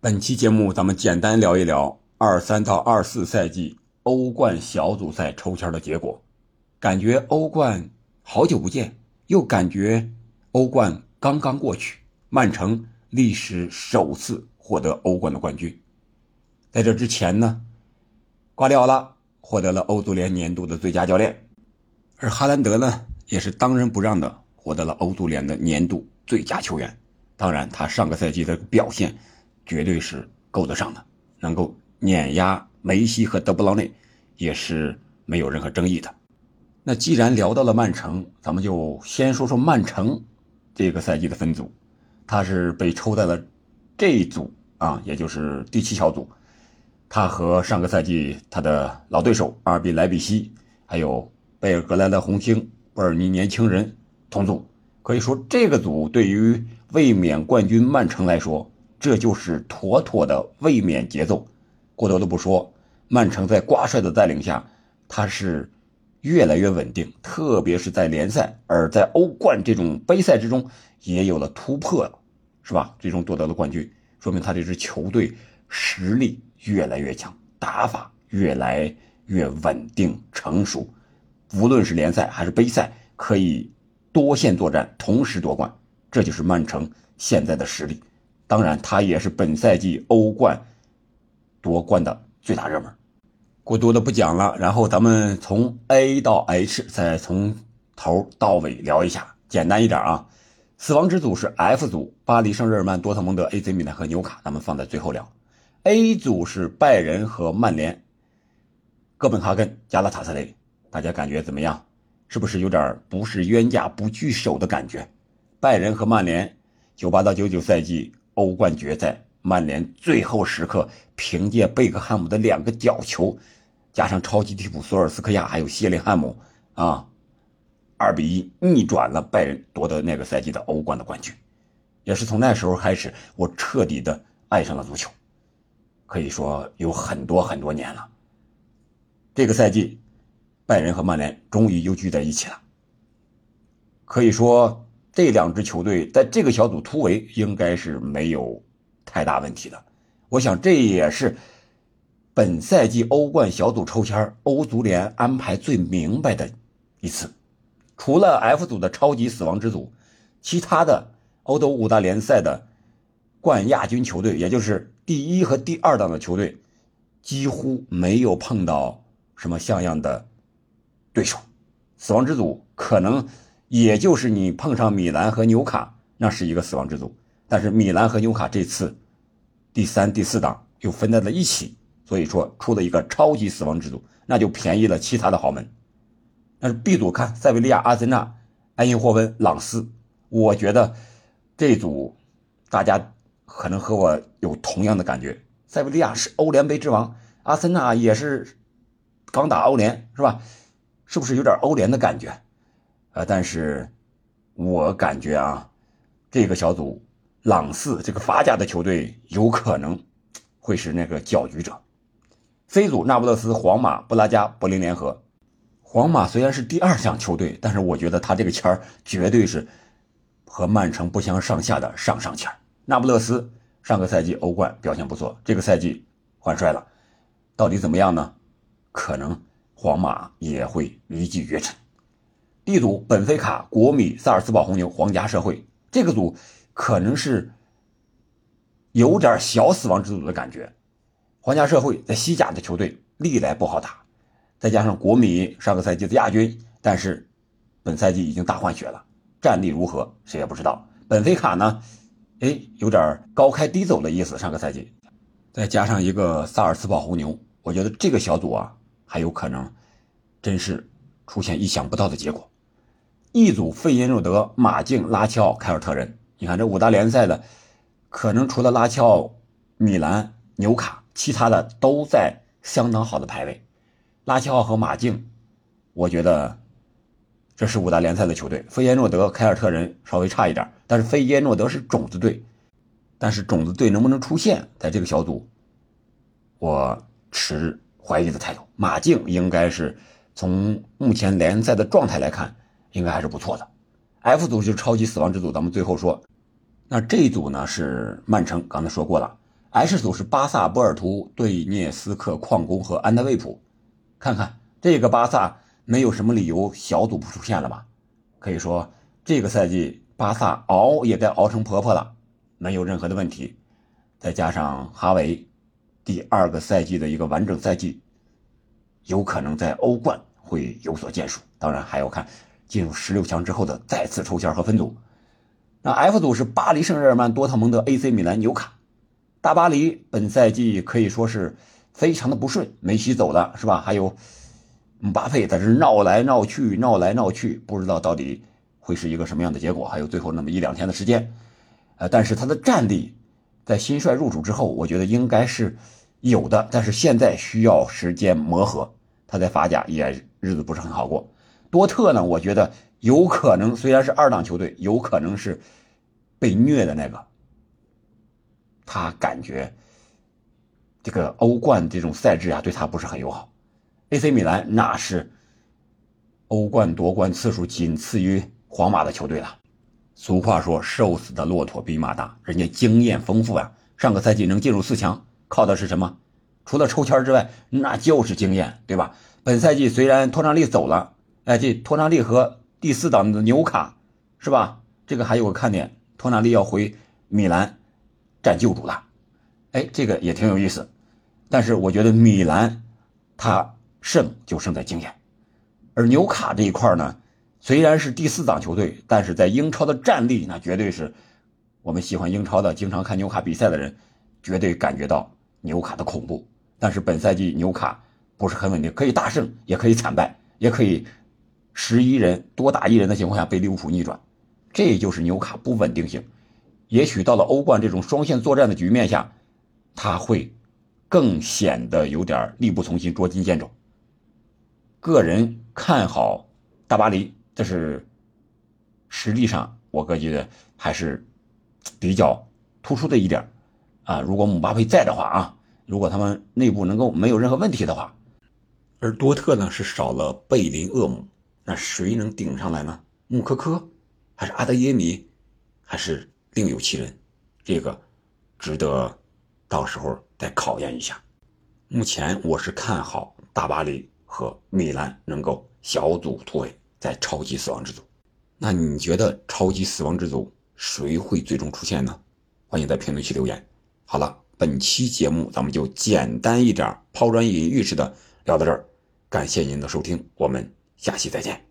本期节目咱们简单聊一聊二三到二四赛季欧冠小组赛抽签的结果，感觉欧冠好久不见，又感觉欧冠刚刚过去，曼城历史首次获得欧冠的冠军。在这之前呢，瓜迪奥拉获得了欧足联年度的最佳教练，而哈兰德呢也是当仁不让的获得了欧足联的年度最佳球员。当然，他上个赛季的表现绝对是够得上的，能够碾压梅西和德布劳内，也是没有任何争议的。那既然聊到了曼城，咱们就先说说曼城这个赛季的分组，他是被抽在了这一组啊，也就是第七小组。他和上个赛季他的老对手阿尔比莱比锡，还有贝尔格莱德红星、布尔尼年轻人同组。可以说，这个组对于卫冕冠军曼城来说，这就是妥妥的卫冕节奏。过多的不说，曼城在瓜帅的带领下，他是越来越稳定，特别是在联赛，而在欧冠这种杯赛之中也有了突破了，是吧？最终夺得了冠军，说明他这支球队实力越来越强，打法越来越稳定成熟。无论是联赛还是杯赛，可以。多线作战，同时夺冠，这就是曼城现在的实力。当然，他也是本赛季欧冠夺冠的最大热门。过多的不讲了，然后咱们从 A 到 H，再从头到尾聊一下，简单一点啊。死亡之组是 F 组，巴黎圣日耳曼、多特蒙德、AC 米兰和纽卡，咱们放在最后聊。A 组是拜仁和曼联、哥本哈根、加拉塔萨雷，大家感觉怎么样？是不是有点不是冤家不聚首的感觉？拜仁和曼联，九八到九九赛季欧冠决赛，曼联最后时刻凭借贝克汉姆的两个角球，加上超级替补索尔斯克亚还有谢林汉姆啊，二比一逆转了拜仁，夺得那个赛季的欧冠的冠军。也是从那时候开始，我彻底的爱上了足球，可以说有很多很多年了。这个赛季。拜仁和曼联终于又聚在一起了。可以说，这两支球队在这个小组突围应该是没有太大问题的。我想，这也是本赛季欧冠小组抽签欧足联安排最明白的一次。除了 F 组的超级死亡之组，其他的欧洲五大联赛的冠亚军球队，也就是第一和第二档的球队，几乎没有碰到什么像样的。对手，死亡之组可能也就是你碰上米兰和纽卡，那是一个死亡之组。但是米兰和纽卡这次第三、第四档又分在了一起，所以说出了一个超级死亡之组，那就便宜了其他的豪门。但是 B 组看塞维利亚、阿森纳、埃因霍温、朗斯，我觉得这组大家可能和我有同样的感觉。塞维利亚是欧联杯之王，阿森纳也是刚打欧联，是吧？是不是有点欧联的感觉？呃，但是我感觉啊，这个小组朗斯这个法甲的球队有可能会是那个搅局者。C 组那不勒斯、皇马、布拉加、柏林联合。皇马虽然是第二项球队，但是我觉得他这个签儿绝对是和曼城不相上下的上上签。那不勒斯上个赛季欧冠表现不错，这个赛季换帅了，到底怎么样呢？可能。皇马也会一骑绝尘。D 组本菲卡、国米、萨尔斯堡红牛、皇家社会，这个组可能是有点小死亡之组的感觉。皇家社会在西甲的球队历来不好打，再加上国米上个赛季的亚军，但是本赛季已经大换血了，战力如何谁也不知道。本菲卡呢，哎，有点高开低走的意思。上个赛季，再加上一个萨尔斯堡红牛，我觉得这个小组啊。还有可能，真是出现意想不到的结果。一组费耶诺德、马竞、拉齐奥、凯尔特人，你看这五大联赛的，可能除了拉齐奥、米兰、纽卡，其他的都在相当好的排位。拉齐奥和马竞，我觉得这是五大联赛的球队。费耶诺德、凯尔特人稍微差一点，但是费耶诺德是种子队，但是种子队能不能出现在这个小组，我持。怀疑的态度，马竞应该是从目前联赛的状态来看，应该还是不错的。F 组就是超级死亡之组，咱们最后说，那这一组呢是曼城，刚才说过了 H 组是巴萨、波尔图、对涅斯克矿工和安德卫普。看看这个巴萨，没有什么理由小组不出现了吧？可以说这个赛季巴萨熬也该熬成婆婆了，没有任何的问题。再加上哈维第二个赛季的一个完整赛季，有可能在欧冠会有所建树。当然还要看进入十六强之后的再次抽签和分组。那 F 组是巴黎圣日耳曼、多特蒙德、AC 米兰、纽卡。大巴黎本赛季可以说是非常的不顺，梅西走了是吧？还有姆巴佩在这闹来闹去，闹来闹去，不知道到底会是一个什么样的结果。还有最后那么一两天的时间，呃，但是他的战力在新帅入主之后，我觉得应该是有的，但是现在需要时间磨合。他在法甲也日子不是很好过。多特呢，我觉得有可能虽然是二档球队，有可能是被虐的那个。他感觉这个欧冠这种赛制啊，对他不是很友好。AC 米兰那是欧冠夺冠次数仅次于皇马的球队了。俗话说：“瘦死的骆驼比马大。”人家经验丰富啊，上个赛季能进入四强，靠的是什么？除了抽签之外，那就是经验，对吧？本赛季虽然托纳利走了，哎，这托纳利和第四档的纽卡，是吧？这个还有个看点，托纳利要回米兰。占旧主了，哎，这个也挺有意思。但是我觉得米兰，他胜就胜在经验，而纽卡这一块呢，虽然是第四档球队，但是在英超的战力那绝对是我们喜欢英超的、经常看纽卡比赛的人，绝对感觉到纽卡的恐怖。但是本赛季纽卡不是很稳定，可以大胜，也可以惨败，也可以十一人多打一人的情况下被利物浦逆转，这就是纽卡不稳定性。也许到了欧冠这种双线作战的局面下，他会更显得有点力不从心、捉襟见肘。个人看好大巴黎，这是实力上我个觉得还是比较突出的一点啊。如果姆巴佩在的话啊，如果他们内部能够没有任何问题的话，而多特呢是少了贝林厄姆，那谁能顶上来呢？穆科科，还是阿德耶米，还是？另有其人，这个值得到时候再考验一下。目前我是看好大巴黎和米兰能够小组突围，在超级死亡之组。那你觉得超级死亡之组谁会最终出现呢？欢迎在评论区留言。好了，本期节目咱们就简单一点、抛砖引玉似的聊到这儿。感谢您的收听，我们下期再见。